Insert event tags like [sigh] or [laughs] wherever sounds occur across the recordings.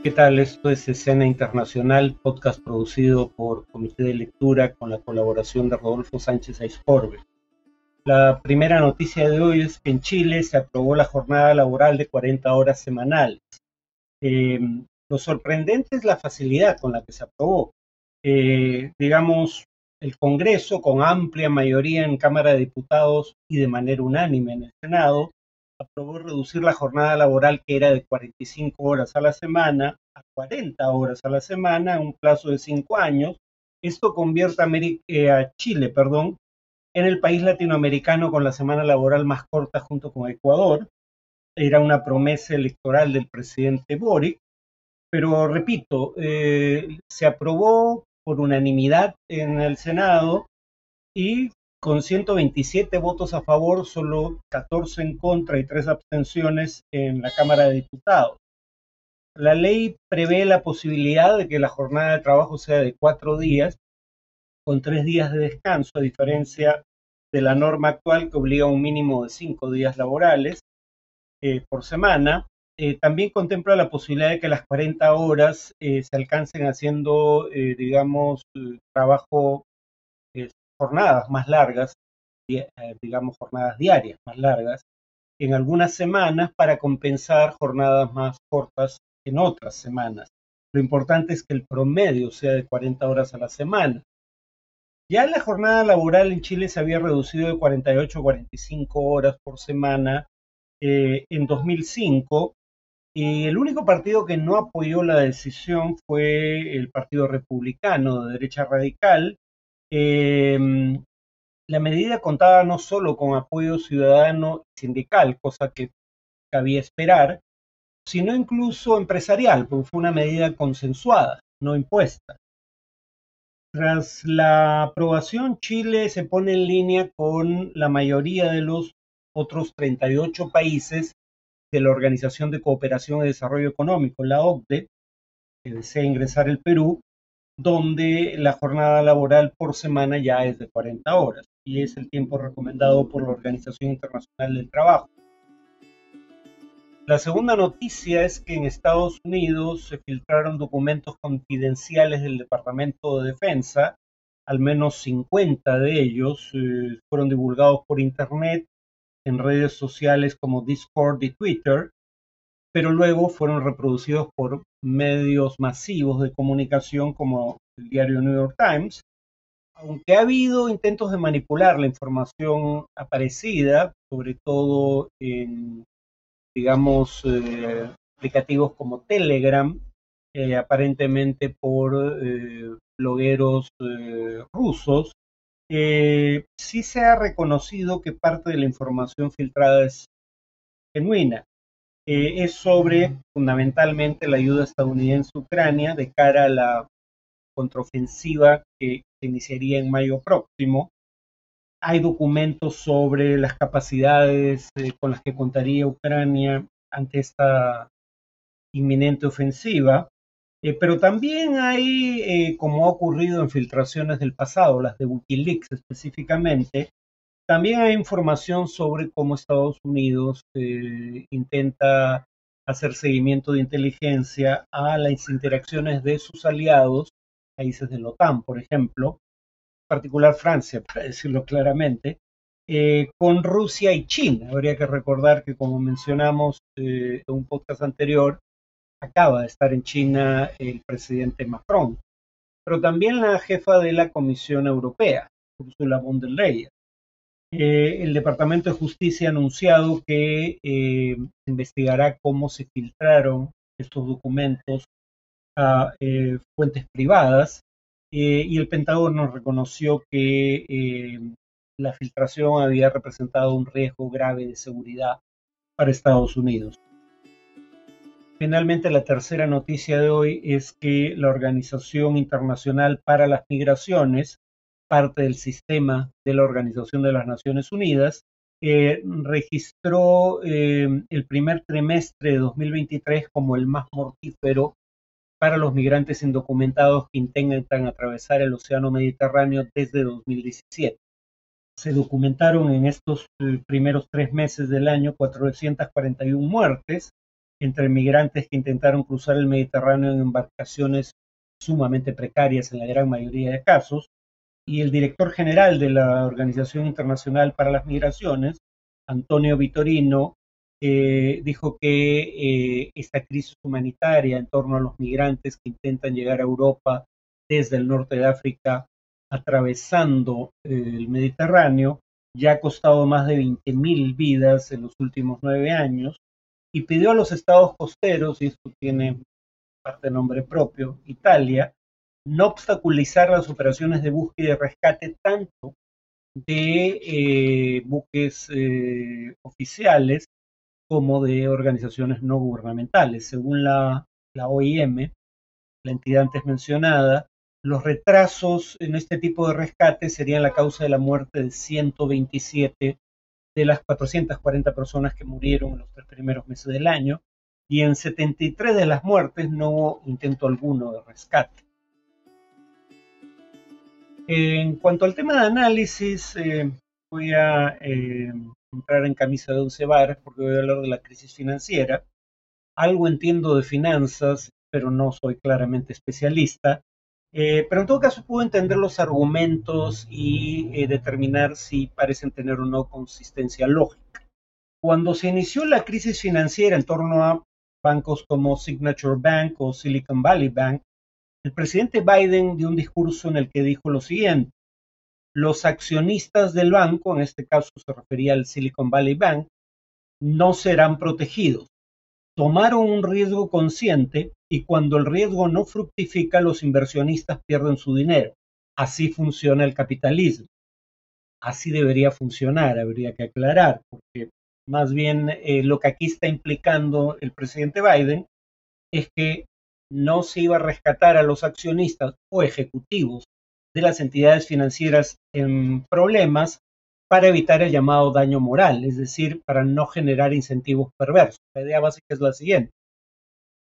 ¿Qué tal? Esto es Escena Internacional, podcast producido por Comité de Lectura con la colaboración de Rodolfo Sánchez Aiscorbe. La primera noticia de hoy es que en Chile se aprobó la jornada laboral de 40 horas semanales. Eh, lo sorprendente es la facilidad con la que se aprobó. Eh, digamos, el Congreso, con amplia mayoría en Cámara de Diputados y de manera unánime en el Senado, aprobó reducir la jornada laboral que era de 45 horas a la semana a 40 horas a la semana en un plazo de 5 años. Esto convierte a, eh, a Chile perdón, en el país latinoamericano con la semana laboral más corta junto con Ecuador. Era una promesa electoral del presidente Boric, pero repito, eh, se aprobó por unanimidad en el Senado y con 127 votos a favor, solo 14 en contra y 3 abstenciones en la Cámara de Diputados. La ley prevé la posibilidad de que la jornada de trabajo sea de cuatro días, con tres días de descanso, a diferencia de la norma actual que obliga a un mínimo de cinco días laborales eh, por semana. Eh, también contempla la posibilidad de que las 40 horas eh, se alcancen haciendo, digamos, trabajo, jornadas más largas, digamos, jornadas diarias más largas, en algunas semanas para compensar jornadas más cortas en otras semanas. Lo importante es que el promedio sea de 40 horas a la semana. Ya la jornada laboral en Chile se había reducido de 48 a 45 horas por semana eh, en 2005 y el único partido que no apoyó la decisión fue el Partido Republicano de derecha radical. Em, la medida contaba no solo con apoyo ciudadano y sindical, cosa que cabía esperar, sino incluso empresarial, porque fue una medida consensuada, no impuesta. Tras la aprobación, Chile se pone en línea con la mayoría de los otros 38 países de la Organización de Cooperación y Desarrollo Económico, la OCDE, que desea ingresar el Perú, donde la jornada laboral por semana ya es de 40 horas y es el tiempo recomendado por la Organización Internacional del Trabajo. La segunda noticia es que en Estados Unidos se filtraron documentos confidenciales del Departamento de Defensa, al menos 50 de ellos eh, fueron divulgados por Internet en redes sociales como Discord y Twitter, pero luego fueron reproducidos por medios masivos de comunicación como el diario New York Times. Aunque ha habido intentos de manipular la información aparecida, sobre todo en digamos, eh, aplicativos como Telegram, eh, aparentemente por eh, blogueros rusos, sí se ha reconocido que parte de la información filtrada es genuina. Es sobre fundamentalmente la ayuda estadounidense a Ucrania de cara a la contraofensiva que se iniciaría en mayo próximo. Hay documentos sobre las capacidades eh, con las que contaría Ucrania ante esta inminente ofensiva, eh, pero también hay, eh, como ha ocurrido en filtraciones del pasado, las de Wikileaks específicamente, también hay información sobre cómo Estados Unidos intenta hacer seguimiento de inteligencia a las interacciones de sus aliados, países de la OTAN, por ejemplo, particular Francia, [laughs] para decirlo claramente, eh, con Rusia y China. Habría que recordar que, como mencionamos eh, en un podcast anterior, acaba de estar en China el presidente Macron, pero también la jefa de la Comisión Europea, Ursula von der Leyen. Eh, el Departamento de Justicia ha anunciado que investigará cómo se filtraron estos documentos a fuentes privadas eh, y el Pentágono reconoció que eh, la filtración había representado un riesgo grave de seguridad para Estados Unidos. Finalmente, la tercera noticia de hoy es que la Organización Internacional para las Migraciones, parte del sistema de la Organización de las Naciones Unidas, eh, registró el primer trimestre de 2023 como el más mortífero para los migrantes indocumentados que intentan atravesar el Océano Mediterráneo desde 2017. Se documentaron en estos eh, primeros tres meses del año 441 muertes, entre migrantes que intentaron cruzar el Mediterráneo en embarcaciones sumamente precarias en la gran mayoría de casos, y el director general de la Organización Internacional para las Migraciones, Antonio Vitorino, eh, dijo que eh, esta crisis humanitaria en torno a los migrantes que intentan llegar a Europa desde el norte de África, atravesando eh, el Mediterráneo, ya ha costado más de 20.000 vidas en los últimos nueve años y pidió a los estados costeros, y esto tiene parte nombre propio, Italia, no obstaculizar las operaciones de búsqueda y rescate tanto de buques oficiales como de organizaciones no gubernamentales. Según la, la OIM, la entidad antes mencionada, los retrasos en este tipo de rescate serían la causa de la muerte de 127 de las 440 personas que murieron en los tres primeros meses del año, y en 73 de las muertes no hubo intento alguno de rescate. En cuanto al tema de análisis, eh, voy a eh, entrar en camisa de once varas porque voy a hablar de la crisis financiera. Algo entiendo de finanzas, pero no soy claramente especialista. Eh, pero en todo caso puedo entender los argumentos y eh, determinar si parecen tener o no consistencia lógica. Cuando se inició la crisis financiera en torno a bancos como Signature Bank o Silicon Valley Bank, el presidente Biden dio un discurso en el que dijo lo siguiente, los accionistas del banco, en este caso se refería al Silicon Valley Bank, no serán protegidos. Tomaron un riesgo consciente y cuando el riesgo no fructifica, los inversionistas pierden su dinero. Así funciona el capitalismo. Así debería funcionar, habría que aclarar, porque más bien eh, lo que aquí está implicando el presidente Biden es que no se iba a rescatar a los accionistas o ejecutivos de las entidades financieras en problemas para evitar el llamado daño moral, es decir, para no generar incentivos perversos. La idea básica es la siguiente.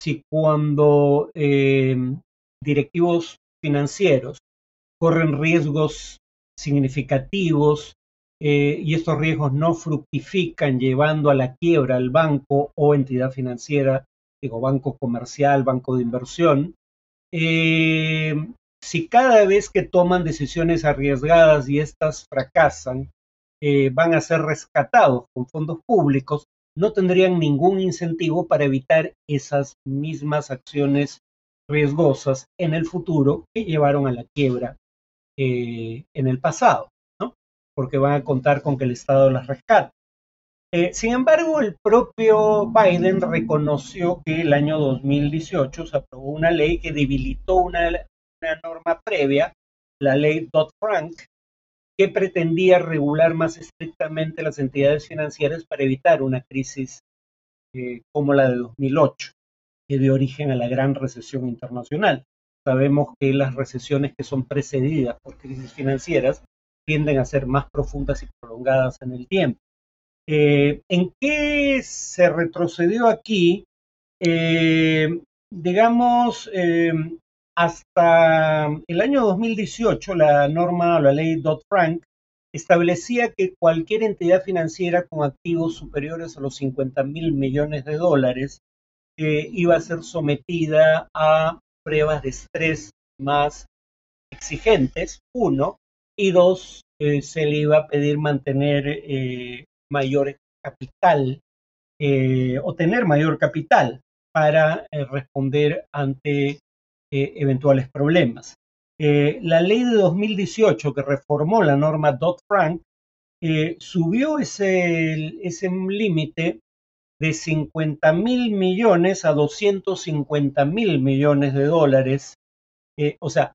Si cuando eh, directivos financieros corren riesgos significativos eh, y estos riesgos no fructifican llevando a la quiebra al banco o entidad financiera, digo, banco comercial, banco de inversión, eh, si cada vez que toman decisiones arriesgadas y estas fracasan, eh, van a ser rescatados con fondos públicos, no tendrían ningún incentivo para evitar esas mismas acciones riesgosas en el futuro que llevaron a la quiebra eh, en el pasado, ¿no? porque van a contar con que el Estado las rescate. Eh, sin embargo, el propio Biden reconoció que el año 2018 se aprobó una ley que debilitó una norma previa, la ley Dodd-Frank, que pretendía regular más estrictamente las entidades financieras para evitar una crisis eh, como la de 2008, que dio origen a la gran recesión internacional. Sabemos que las recesiones que son precedidas por crisis financieras tienden a ser más profundas y prolongadas en el tiempo. Eh, ¿En qué se retrocedió aquí? Eh, digamos, hasta el año 2018, la norma o la ley Dodd-Frank establecía que cualquier entidad financiera con activos superiores a los 50 mil millones de dólares eh, iba a ser sometida a pruebas de estrés más exigentes, uno, y dos, eh, se le iba a pedir mantener eh, mayor capital o tener mayor capital para responder ante eh, eventuales problemas. Eh, la ley de 2018 que reformó la norma Dodd-Frank eh, subió ese, ese límite de 50 mil millones a 250 mil millones de dólares. o sea,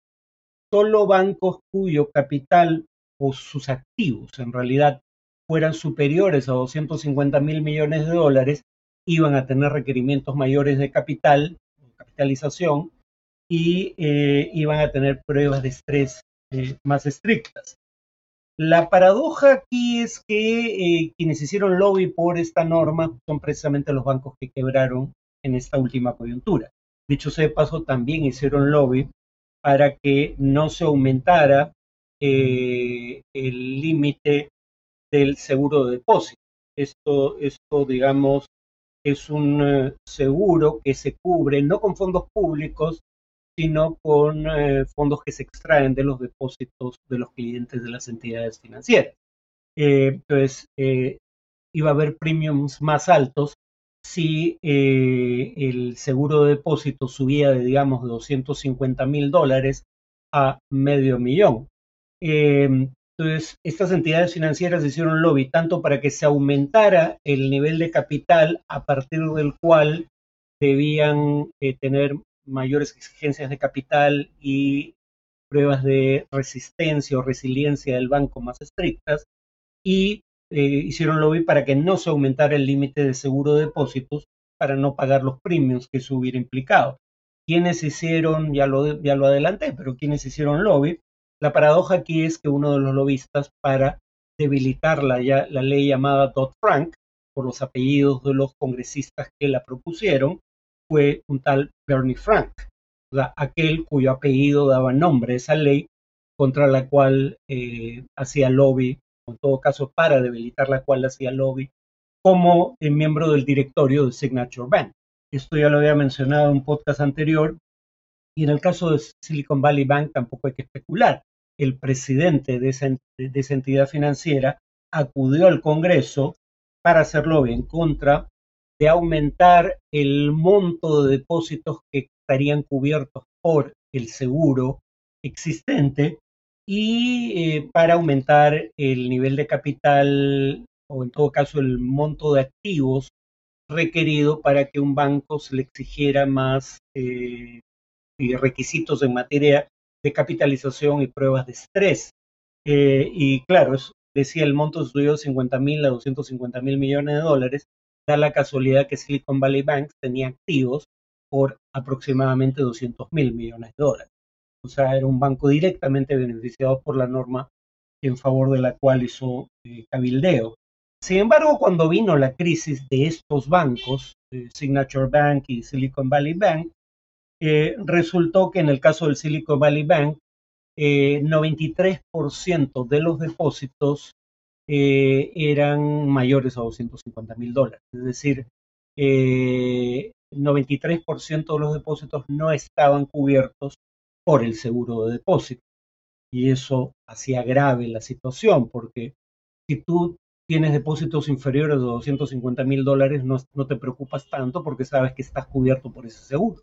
solo bancos cuyo capital o sus activos en realidad fueran superiores a 250 mil millones de dólares iban a tener requerimientos mayores de capital, capitalización, y eh, iban a tener pruebas de estrés eh, más estrictas. La paradoja aquí es que eh, quienes hicieron lobby por esta norma son precisamente los bancos que quebraron en esta última coyuntura. Dicho sea de paso, también hicieron lobby para que no se aumentara el límite del seguro de depósito. Esto, digamos, es un eh, seguro que se cubre no con fondos públicos, sino con eh, fondos que se extraen de los depósitos de los clientes de las entidades financieras. entonces, iba a haber premiums más altos si el seguro de depósito subía de, digamos, de 250 mil dólares a medio millón. Entonces, estas entidades financieras hicieron lobby tanto para que se aumentara el nivel de capital a partir del cual debían eh, tener mayores exigencias de capital y pruebas de resistencia o resiliencia del banco más estrictas, y eh, hicieron lobby para que no se aumentara el límite de seguro de depósitos para no pagar los premios que eso hubiera implicado. ¿Quiénes hicieron, ya lo, ya lo adelanté, pero quienes hicieron lobby? La paradoja aquí es que uno de los lobistas para debilitar la, la ley llamada Dodd-Frank, por los apellidos de los congresistas que la propusieron, fue un tal Bernie Frank, aquel cuyo apellido daba nombre a esa ley contra la cual eh, hacía lobby, en todo caso para debilitar la cual hacía lobby, como miembro del directorio de Signature Bank. Esto ya lo había mencionado en un podcast anterior, y en el caso de Silicon Valley Bank tampoco hay que especular el presidente de esa, entidad financiera acudió al Congreso para hacerlo en contra de aumentar el monto de depósitos que estarían cubiertos por el seguro existente y eh, para aumentar el nivel de capital o en todo caso el monto de activos requerido para que un banco se le exigiera más eh, requisitos en materia de capitalización y pruebas de estrés. Eh, y claro, decía el monto subió de 50 mil a 250 mil millones de dólares. Da la casualidad que Silicon Valley Bank tenía activos por aproximadamente 200 mil millones de dólares. O sea, era un banco directamente beneficiado por la norma en favor de la cual hizo eh, cabildeo. Sin embargo, cuando vino la crisis de estos bancos, eh, Signature Bank y Silicon Valley Bank, eh, resultó que en el caso del Silicon Valley Bank, 93% eh, de los depósitos eh, eran mayores a 250 mil dólares. Es decir, 93% de los depósitos no estaban cubiertos por el seguro de depósito. Y eso hacía grave la situación, porque si tú tienes depósitos inferiores a 250 mil dólares, no, no, te preocupas tanto porque sabes que estás cubierto por ese seguro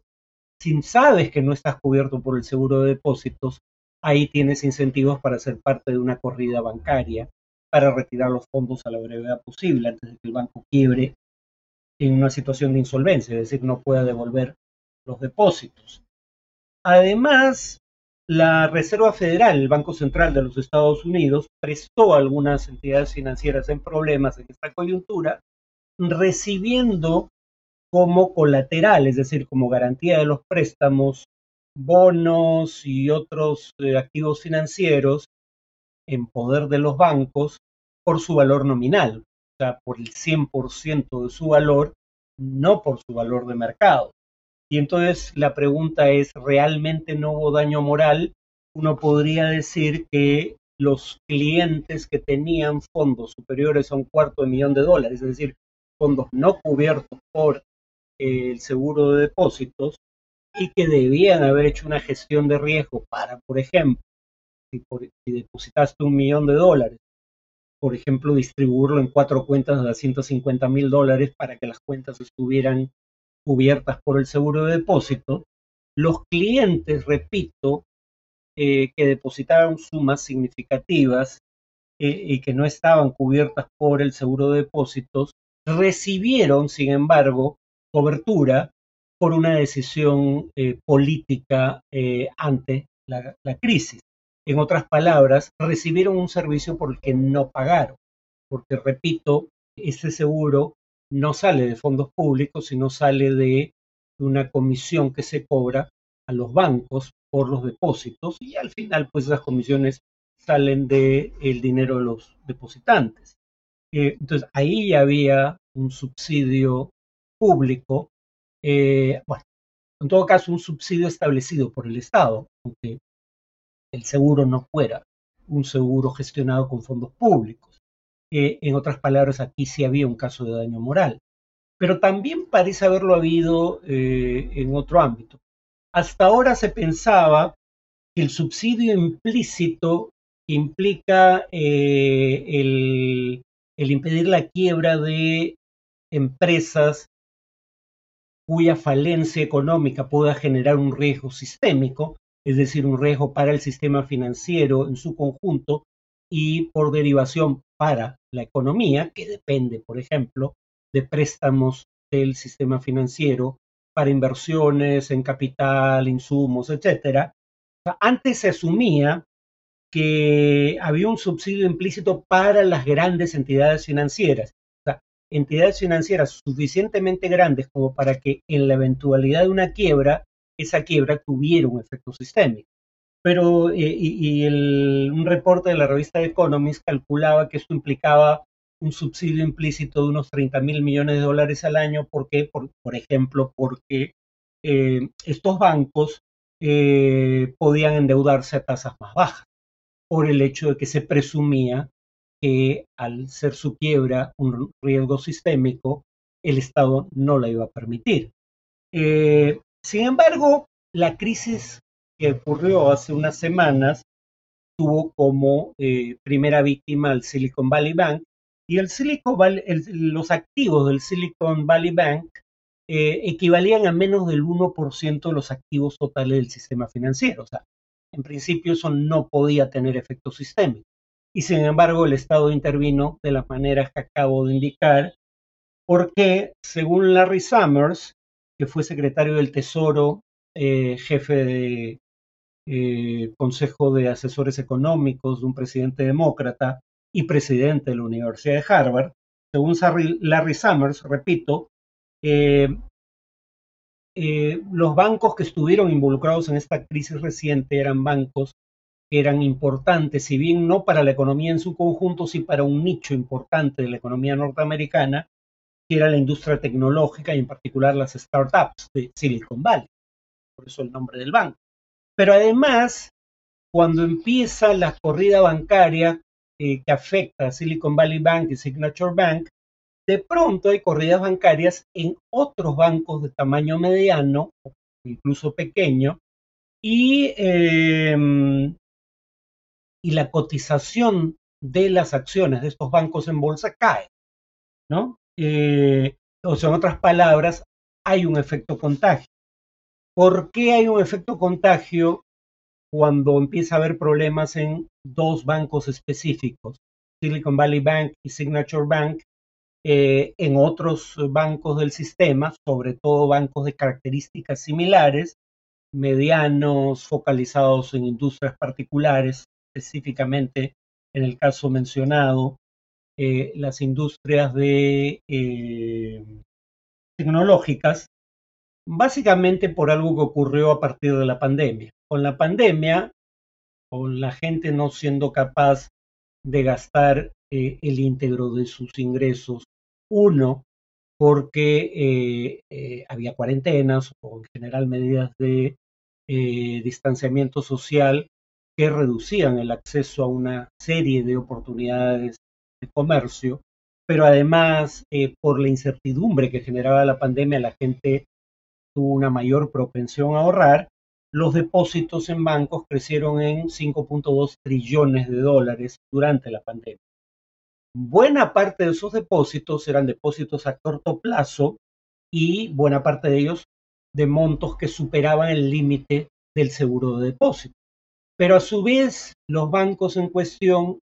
si sabes que no estás cubierto por el seguro de depósitos, ahí tienes incentivos para ser parte de una corrida bancaria, para retirar los fondos a la brevedad posible antes de que el banco quiebre en una situación de insolvencia, es decir, no pueda devolver los depósitos. Además, la Reserva Federal, el Banco Central de los Estados Unidos, prestó a algunas entidades financieras en problemas en esta coyuntura, recibiendo como colateral, es decir, como garantía de los préstamos, bonos y otros eh, activos financieros en poder de los bancos por su valor nominal, o sea, por el 100% de su valor, no por su valor de mercado. Y entonces la pregunta es, ¿realmente no hubo daño moral? Uno podría decir que los clientes que tenían fondos superiores a un cuarto de millón de dólares, es decir, fondos no cubiertos por el seguro de depósitos y que debían haber hecho una gestión de riesgo para, por ejemplo, si, depositaste un millón de dólares, por ejemplo, distribuirlo en cuatro cuentas de 150 mil dólares para que las cuentas estuvieran cubiertas por el seguro de depósito, los clientes, repito, eh, que depositaron sumas significativas eh, y que no estaban cubiertas por el seguro de depósitos, recibieron, sin embargo, cobertura por una decisión eh, política eh, ante la, crisis. En otras palabras, recibieron un servicio por el que no pagaron, porque, repito, ese seguro no sale de fondos públicos, sino sale de una comisión que se cobra a los bancos por los depósitos y al final pues esas comisiones salen del el dinero de los depositantes. Eh, entonces ahí había un subsidio público, eh, bueno, en todo caso un subsidio establecido por el Estado, aunque el seguro no fuera un seguro gestionado con fondos públicos. Eh, en otras palabras, aquí sí había un caso de daño moral. pero también parece haberlo habido eh, en otro ámbito. Hasta ahora se pensaba que el subsidio implícito implica el impedir la quiebra de empresas cuya falencia económica pueda generar un riesgo sistémico, es decir, un riesgo para el sistema financiero en su conjunto y por derivación para la economía, que depende, por ejemplo, de préstamos del sistema financiero para inversiones en capital, insumos, etc. antes se asumía que había un subsidio implícito para las grandes entidades financieras, entidades financieras suficientemente grandes como para que en la eventualidad de una quiebra, esa quiebra tuviera un efecto sistémico. Pero, eh, y, un reporte de la revista Economist calculaba que esto implicaba un subsidio implícito de unos 30 mil millones de dólares al año. ¿Por qué? Por, ejemplo, porque eh, estos bancos eh, podían endeudarse a tasas más bajas por el hecho de que se presumía que al ser su quiebra un riesgo sistémico, el Estado no la iba a permitir. Eh, sin embargo, la crisis que ocurrió hace unas semanas tuvo como primera víctima al Silicon Valley Bank, y los activos del Silicon Valley Bank eh, equivalían a menos del 1% de los activos totales del sistema financiero. O sea, en principio eso no podía tener efecto sistémico. Y sin embargo, el Estado intervino de las maneras que acabo de indicar, porque según Larry Summers, que fue secretario del Tesoro, eh, jefe de eh, Consejo de Asesores Económicos de un presidente demócrata, y presidente de la Universidad de Harvard. Según Larry Summers, repito, eh, los bancos que estuvieron involucrados en esta crisis reciente eran bancos eran importantes, si bien no para la economía en su conjunto, sí para un nicho importante de la economía norteamericana, que era la industria tecnológica y en particular las startups de Silicon Valley. Por eso el nombre del banco. Pero además, cuando empieza la corrida bancaria eh, que afecta a Silicon Valley Bank y Signature Bank, de pronto hay corridas bancarias en otros bancos de tamaño mediano, incluso pequeño, y, em, y la cotización de las acciones de estos bancos en bolsa cae, ¿no? Eh, o sea, en otras palabras, hay un efecto contagio. ¿Por qué hay un efecto contagio cuando empieza a haber problemas en dos bancos específicos, Silicon Valley Bank y Signature Bank, eh, en otros bancos del sistema, sobre todo bancos de características similares, medianos, focalizados en industrias particulares, específicamente en el caso mencionado, eh, las industrias de eh, tecnológicas, básicamente por algo que ocurrió a partir de la pandemia. Con la pandemia, con la gente no siendo capaz de gastar eh, el íntegro de sus ingresos, uno, porque había cuarentenas o en general medidas de distanciamiento social que reducían el acceso a una serie de oportunidades de comercio, pero además por la incertidumbre que generaba la pandemia, la gente tuvo una mayor propensión a ahorrar, los depósitos en bancos crecieron en 5.2 trillones de dólares durante la pandemia. Buena parte de esos depósitos eran depósitos a corto plazo y buena parte de ellos de montos que superaban el límite del seguro de depósito. Pero a su vez, los bancos en cuestión,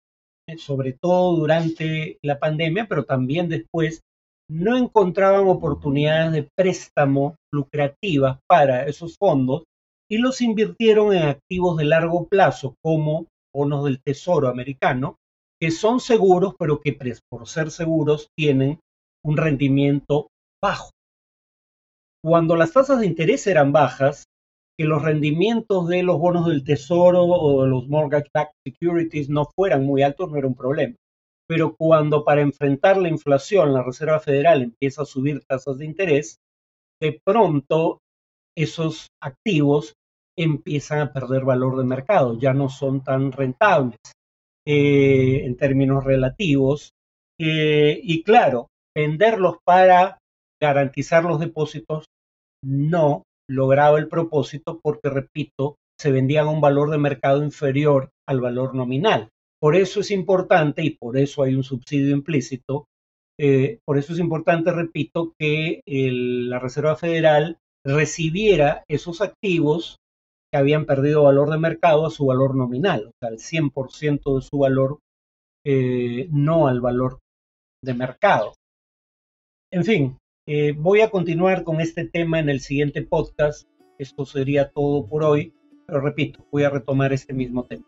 eh, sobre todo durante la pandemia, pero también después, no encontraban oportunidades de préstamo lucrativas para esos fondos y los invirtieron en activos de largo plazo como bonos del Tesoro americano, que son seguros, pero que por ser seguros tienen un rendimiento bajo. Cuando las tasas de interés eran bajas, que los rendimientos de los bonos del Tesoro o de los mortgage-backed securities no fueran muy altos, no era un problema. Pero cuando para enfrentar la inflación la Reserva Federal empieza a subir tasas de interés, de pronto esos activos empiezan a perder valor de mercado, ya no son tan rentables eh, en términos relativos. Eh, y claro, venderlos para garantizar los depósitos no lograba el propósito porque, repito, se vendían a un valor de mercado inferior al valor nominal. Por eso es importante, y por eso hay un subsidio implícito, eh, por eso es importante, repito, que la Reserva Federal recibiera esos activos que habían perdido valor de mercado a su valor nominal, o sea, al 100% de su valor, eh, no al valor de mercado. En fin, eh, voy a continuar con este tema en el siguiente podcast. Esto sería todo por hoy, pero repito, voy a retomar este mismo tema.